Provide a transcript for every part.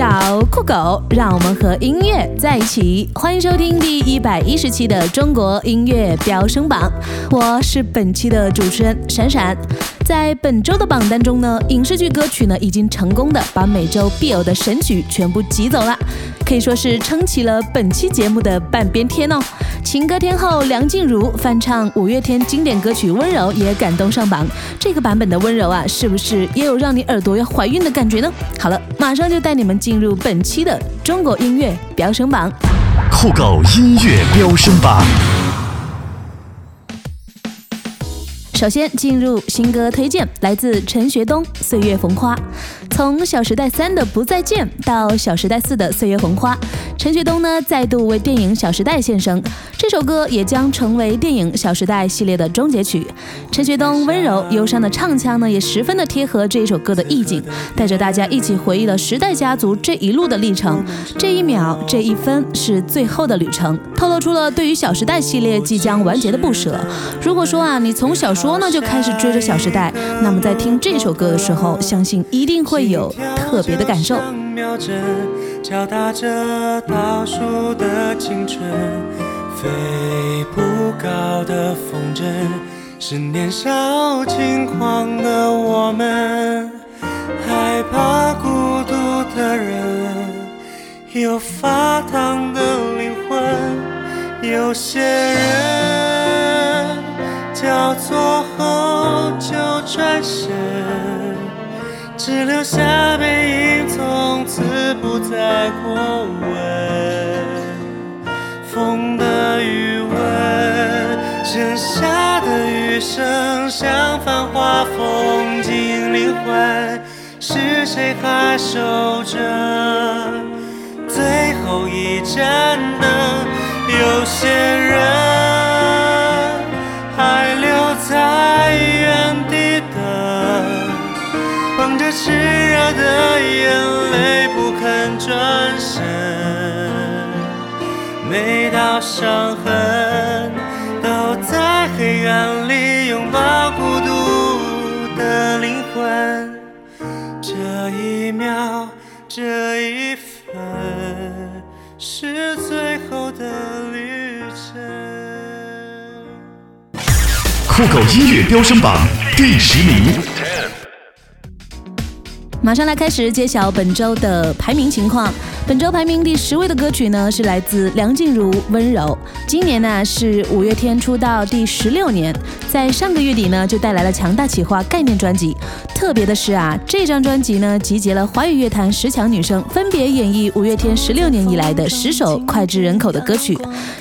小酷狗，让我们和音乐在一起。欢迎收听第一百一十期的中国音乐飙升榜，我是本期的主持人闪闪。在本周的榜单中呢，影视剧歌曲呢已经成功的把每周必有的神曲全部挤走了，可以说是撑起了本期节目的半边天哦。情歌天后梁静茹翻唱五月天经典歌曲《温柔》也感动上榜。这个版本的《温柔》啊，是不是也有让你耳朵要怀孕的感觉呢？好了，马上就带你们进入本期的中国音乐飙升榜。酷狗音乐飙升榜。首先进入新歌推荐，来自陈学冬《岁月红花》。从《小时代三》的不再见到《小时代四》的《岁月红花》，陈学冬呢再度为电影《小时代》献声。这首歌也将成为电影《小时代》系列的终结曲。陈学冬温柔忧伤的唱腔呢，也十分的贴合这一首歌的意境，带着大家一起回忆了时代家族这一路的历程。这一秒，这一分是最后的旅程，透露出了对于《小时代》系列即将完结的不舍。如果说啊，你从小说呢就开始追着《小时代》，那么在听这首歌的时候，相信一定会。有特别的感受。敲打着倒数的青春，飞不高的风筝，是年少轻狂的我们，害怕孤独的人，有发烫的灵魂，有些人交错后就转身。只留下背影，从此不再过问。风的余温，剩下的余生，像繁华风景灵魂，是谁还守着最后一盏灯？有些人。每道伤痕都在黑暗里拥抱孤独的灵魂。这一秒，这一分，是最后的旅程。酷狗音乐飙升榜第十名。马上来开始揭晓本周的排名情况。本周排名第十位的歌曲呢，是来自梁静茹《温柔》。今年呢是五月天出道第十六年，在上个月底呢就带来了强大企划概念专辑。特别的是啊，这张专辑呢集结了华语乐坛十强女生，分别演绎五月天十六年以来的十首脍炙人口的歌曲。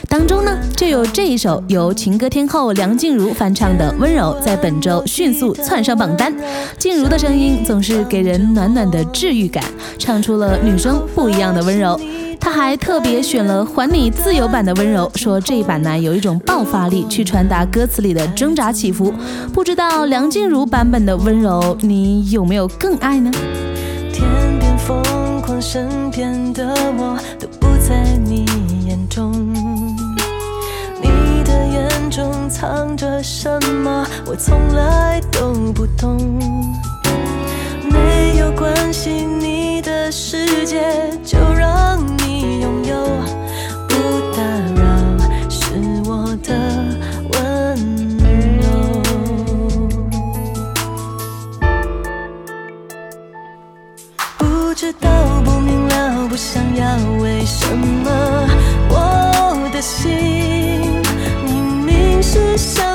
当中呢就有这一首由情歌天后梁静茹翻唱的《温柔》，在本周迅速窜上榜单。静茹的声音总是给人暖暖的治愈感，唱出了女生不一样的。温柔，他还特别选了还你自由版的温柔，说这一版呢有一种爆发力去传达歌词里的挣扎起伏。不知道梁静茹版本的温柔，你有没有更爱呢？天边疯狂，身边的我都不在你眼中，你的眼中藏着什么，我从来都不懂。关心，你的世界就让你拥有，不打扰是我的温柔。不知道，不明了，不想要，为什么我的心明明是想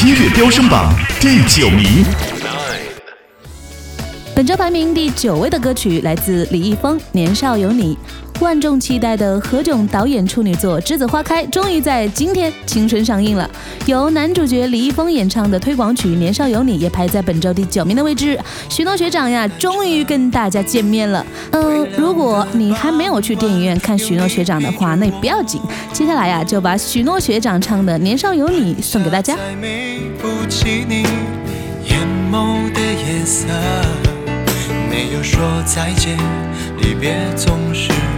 音乐飙升榜第九名。本周排名第九位的歌曲来自李易峰《年少有你》。万众期待的何炅导演处女作《栀子花开》终于在今天青春上映了。由男主角李易峰演唱的推广曲《年少有你》也排在本周第九名的位置。许诺学长呀，终于跟大家见面了。嗯，如果你还没有去电影院看许诺学长的话，那也不要紧。接下来呀，就把许诺学长唱的《年少有你》送给大家。没有说再见，离别总是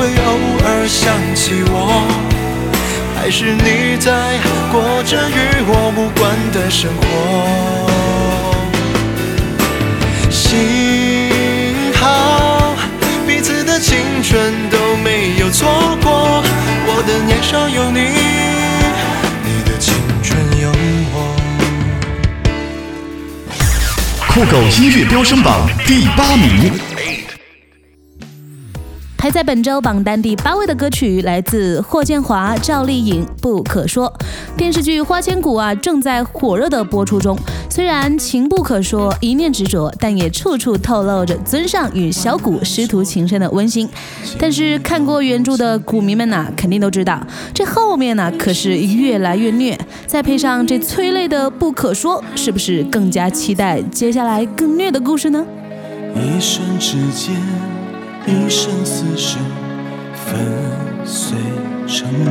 会偶尔想起我？还是你在过着与我无关的生活？幸好彼此的青春都没有错过，我的年少有你，你的青春有我。酷狗音乐飙升榜第八名。排在本周榜单第八位的歌曲来自霍建华、赵丽颖，《不可说》。电视剧《花千骨》啊正在火热的播出中，虽然情不可说，一念执着，但也处处透露着尊上与小骨师徒情深的温馨。但是看过原著的股民们呐、肯定都知道，这后面呢、可是越来越虐。再配上这催泪的《不可说》，是不是更加期待接下来更虐的故事呢？一瞬之间，一生厮守，粉碎承诺。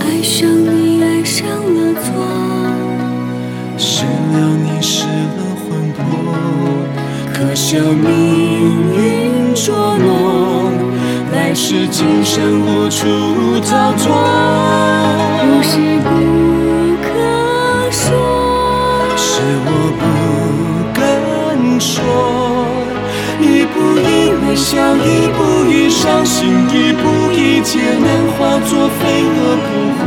爱上你，爱上了错，失了你，失了魂魄。可笑命运捉弄，来世今生无处逃脱。不是不可说，是我不敢说。一步一微笑，一步一伤心，一步一劫难化作飞蛾扑火。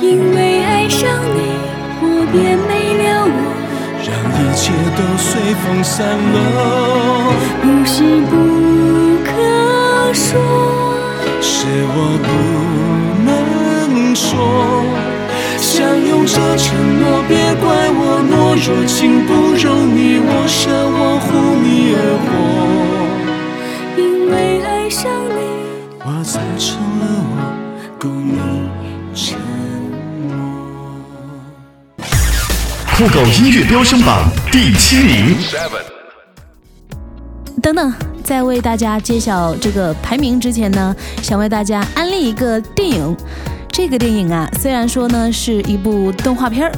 因为爱上你，我便没了我。让一切都随风散落。不是不可说，是我不能说。相拥着承诺，别怪我懦弱，情不容你我舍，我护你而活。因为爱上你。我才成了我，够你沉默。酷狗音乐飙升榜第七名。等等，在为大家揭晓这个排名之前呢，想为大家安利一个电影。这个电影啊，虽然说呢是一部动画片儿，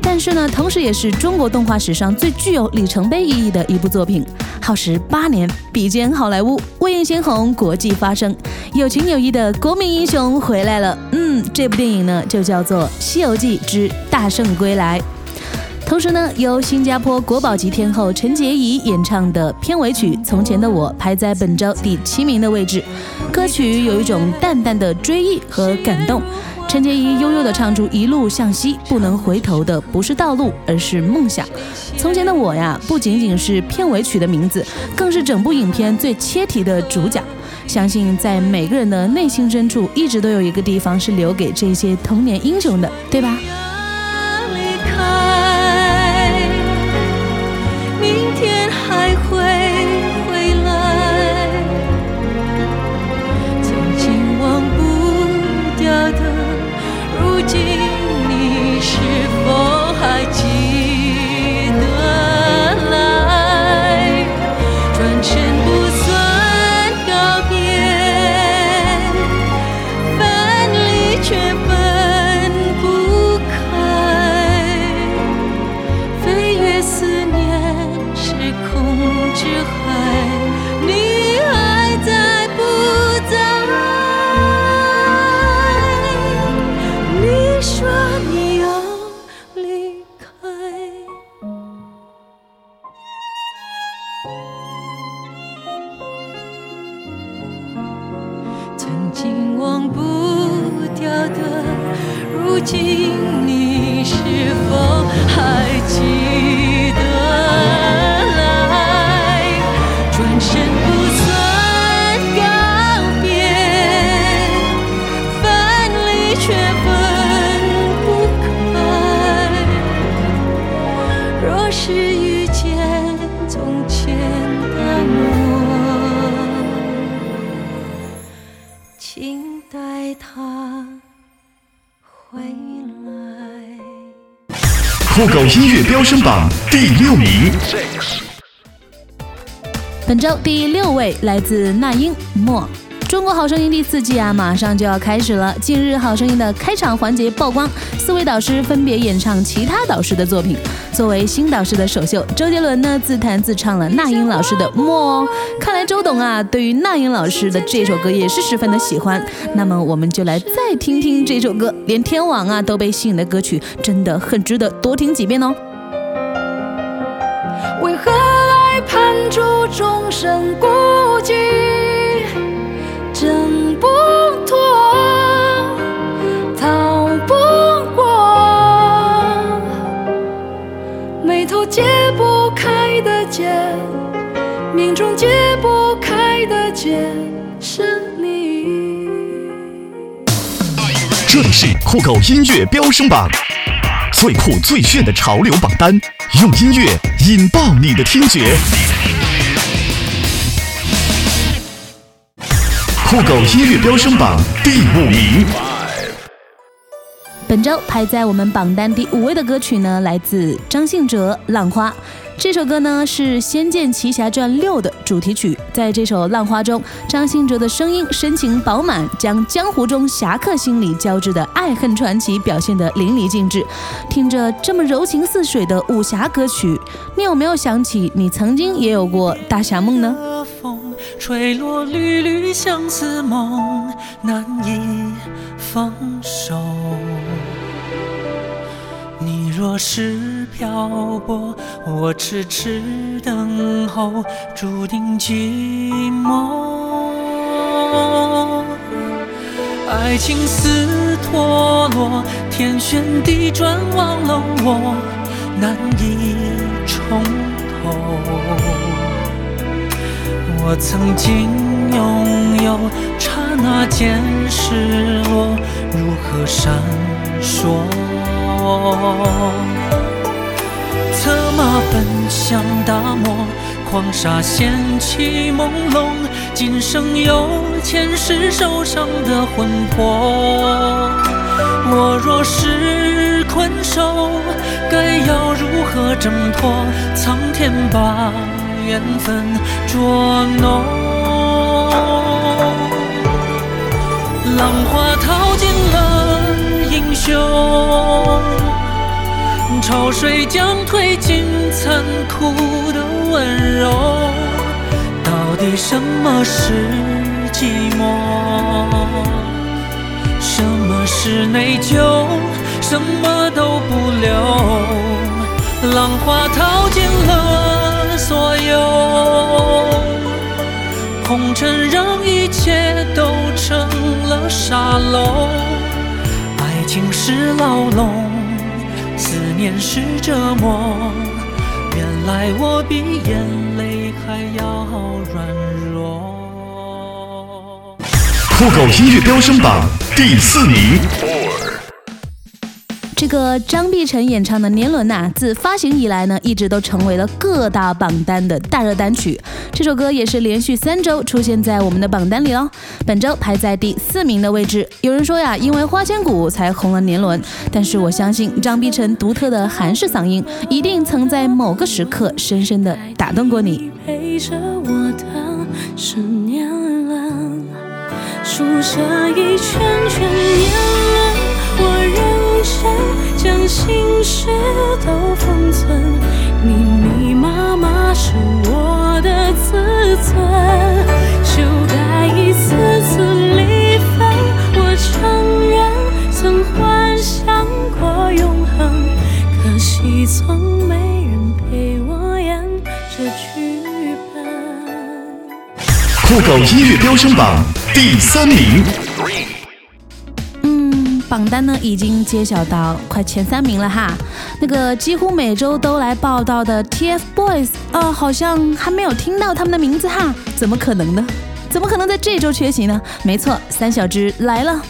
但是呢，同时也是中国动画史上最具有里程碑意义的一部作品。耗时八年，比肩好莱坞，未映先红，国际发声，有情有义的国民英雄回来了。嗯，这部电影呢就叫做《西游记之大圣归来》。同时呢，由新加坡国宝级天后陈洁仪演唱的片尾曲《从前的我》排在本周第七名的位置。歌曲有一种淡淡的追忆和感动。陈洁仪悠悠地唱出“一路向西，不能回头的不是道路，而是梦想”。从前的我呀，不仅仅是片尾曲的名字，更是整部影片最切题的主角。相信在每个人的内心深处，一直都有一个地方是留给这些童年英雄的，对吧？请带他回来。酷狗音乐飙升榜第六名，本周第六位来自那英莫。中国好声音第四季啊，马上就要开始了。近日，好声音的开场环节曝光，四位导师分别演唱其他导师的作品。作为新导师的首秀，周杰伦呢自弹自唱了那英老师的《默》。看来周董啊，对于那英老师的这首歌也是十分的喜欢。那么，我们就来再听听这首歌，连天王啊都被吸引的歌曲，真的很值得多听几遍哦。为何爱判处终身开的结是你。这里是酷狗音乐飙升榜，最酷最炫的潮流榜单，用音乐引爆你的听觉。酷狗音乐飙升榜第五名，本周排在我们榜单第五位的歌曲呢，来自张信哲《浪花》。这首歌呢是《仙剑奇侠传六》的主题曲。在这首《浪花》中，张信哲的声音深情饱满，将江湖中侠客心里交织的爱恨传奇表现得淋漓尽致。听着这么柔情似水的武侠歌曲，你有没有想起你曾经也有过大侠梦呢？风吹落缕缕相思梦，难以放手。若是漂泊，我痴痴等候，注定寂寞。爱情似陀螺，天旋地转，忘了我，难以重头。我曾经拥有，刹那间失落，如何闪烁？策马奔向大漠，狂沙掀起朦胧，今生有前世受伤的魂魄。我若是困兽，该要如何挣脱？苍天把缘分捉弄。浪花淘尽英雄，潮水将褪尽残酷的温柔。到底什么是寂寞？什么是内疚？什么都不留。浪花淘尽了所有，红尘让一切都成了沙漏。情是牢笼，思念是折磨。原来我比眼泪还要软弱。酷狗音乐飙升榜第四名，个张碧晨演唱的《年轮》呐，自发行以来呢，一直都成为了各大榜单的大热单曲。这首歌也是连续三周出现在我们的榜单里哦。本周排在第四名的位置。有人说呀，因为花千骨才红了《年轮》，但是我相信张碧晨独特的韩式嗓音，一定曾在某个时刻深深的打动过你。陪着我的是年轮，数着一圈圈年轮，我认真将心事都封存，密密麻麻是我的自尊，修改一次次离分。我承认曾幻想过永恒，可惜从没人陪我演这剧本。酷狗音乐飙升榜第三名，榜单呢已经揭晓到快前三名了哈。那个几乎每周都来报道的 TFBOYS，呃，好像还没有听到他们的名字哈？怎么可能呢？怎么可能在这周缺席呢？没错，三小只来了。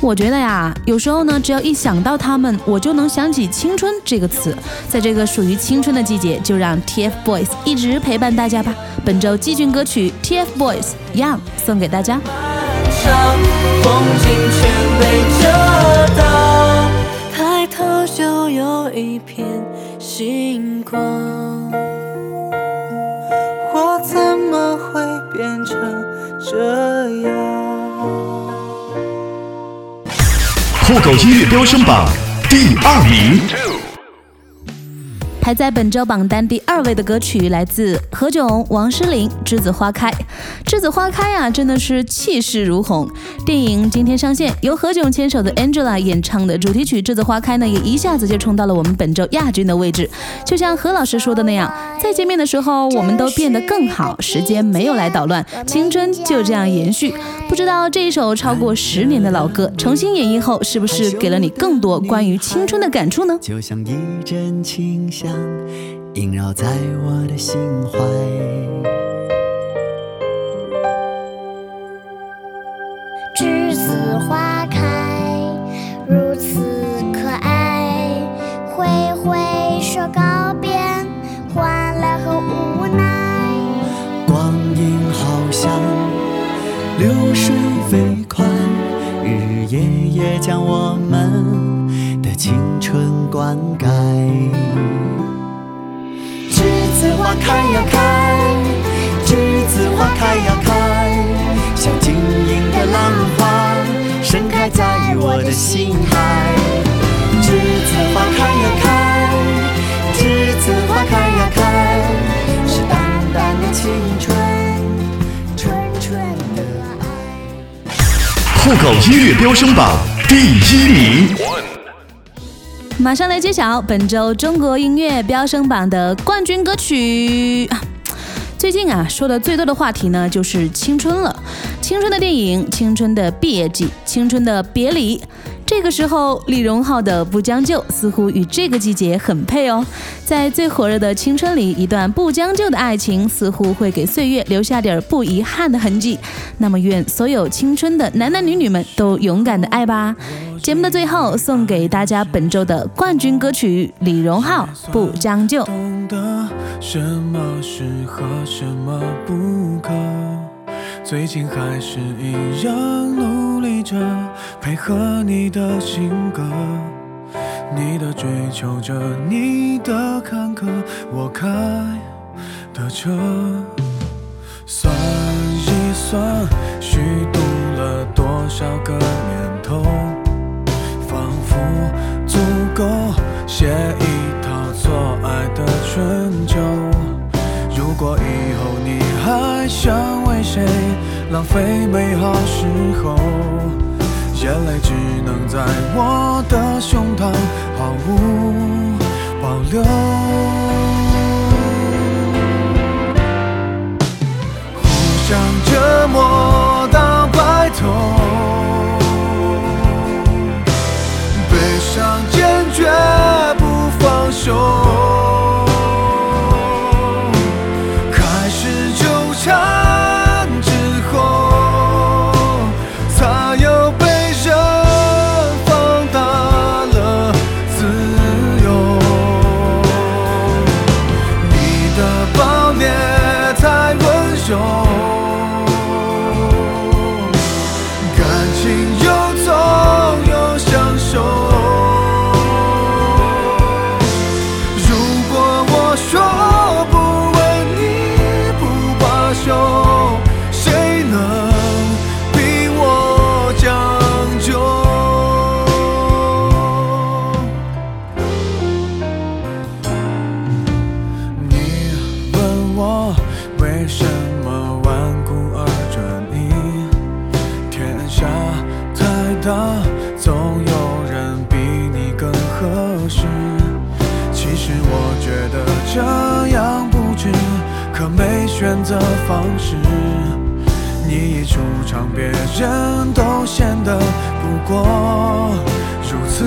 我觉得呀，有时候呢，只要一想到他们，我就能想起青春这个词。在这个属于青春的季节，就让 TFBOYS 一直陪伴大家吧。本周季军歌曲 TFBOYS Young 送给大家。风景全被遮挡，抬头就有一片星光。我怎么会变成这样？酷狗音乐飙升榜第二名，排在本周榜单第二位的歌曲来自何炅、王诗龄，《栀子花开》。栀子花开呀，真的是气势如虹。电影今天上线，由何炅牵手的 Angela 演唱的主题曲《栀子花开》呢，也一下子就冲到了我们本周亚军的位置。就像何老师说的那样，再见面的时候，我们都变得更好，时间没有来捣乱，青春就这样延续。不知道这一首超过十年的老歌，重新演绎后，是不是给了你更多关于青春的感触呢？就像一阵清香，萦绕在我的心怀。栀子花开，如此可爱。挥挥手告别，欢乐和无奈。光阴好像流水飞快，日日夜夜将我们的青春灌溉。栀子花开呀开，栀子花开呀开，像晶莹的浪花，盛开在我的心海。栀子花开呀开，栀子花开呀开，是淡淡的青春，纯纯的爱。酷狗音乐飙升榜第一名，马上来揭晓本周中国音乐飙升榜的冠军歌曲。最近啊，说的最多的话题呢，就是青春了。青春的电影，青春的毕业季，青春的别离。这个时候，李荣浩的《不将就》似乎与这个季节很配哦。在最火热的青春里，一段不将就的爱情，似乎会给岁月留下点不遗憾的痕迹。那么，愿所有青春的男男女女们都勇敢的爱吧。节目的最后，送给大家本周的冠军歌曲李荣浩《不将就》。懂得什么适合，什么不可。最近还是一样努着，配合你的性格，你的追求着，你的坎坷，我开的车。算一算，虚度了多少个年头，仿佛足够写一套错爱的春秋。如果以后你还想为谁浪费美好时候，眼泪只能在我的胸膛毫无保留。互相折磨到白头，悲伤坚决不放手。我觉得这样不值，可没选择方式。你一出场，别人都显得不过如此，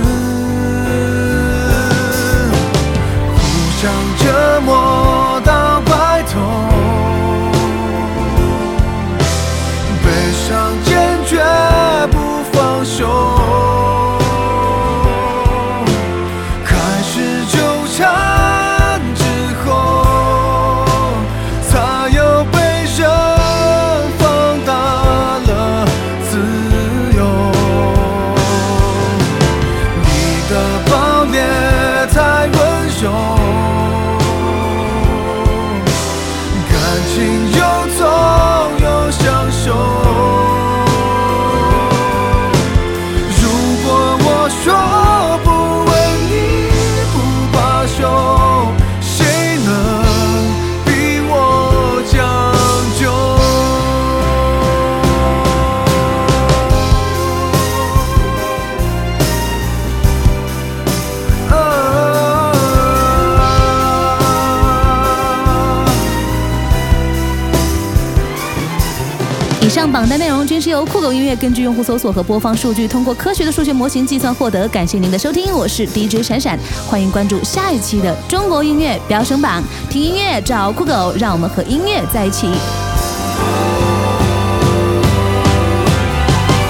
由酷狗音乐根据用户搜索和播放数据，通过科学的数学模型计算获得。感谢您的收听，我是 DJ 闪闪，欢迎关注下一期的中国音乐飙升榜，听音乐找酷狗，让我们和音乐在一起。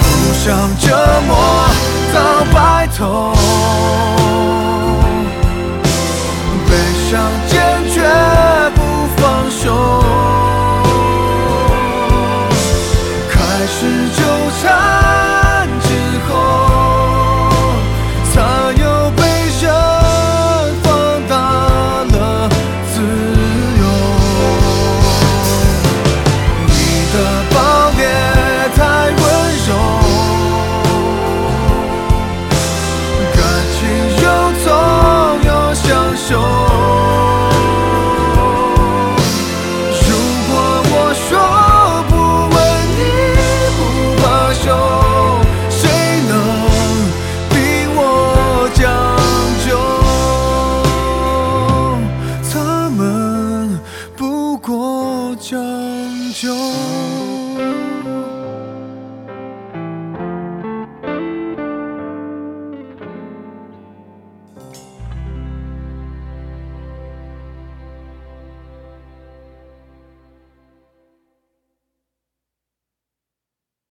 互相折磨到白头，悲伤坚决不放手，唱。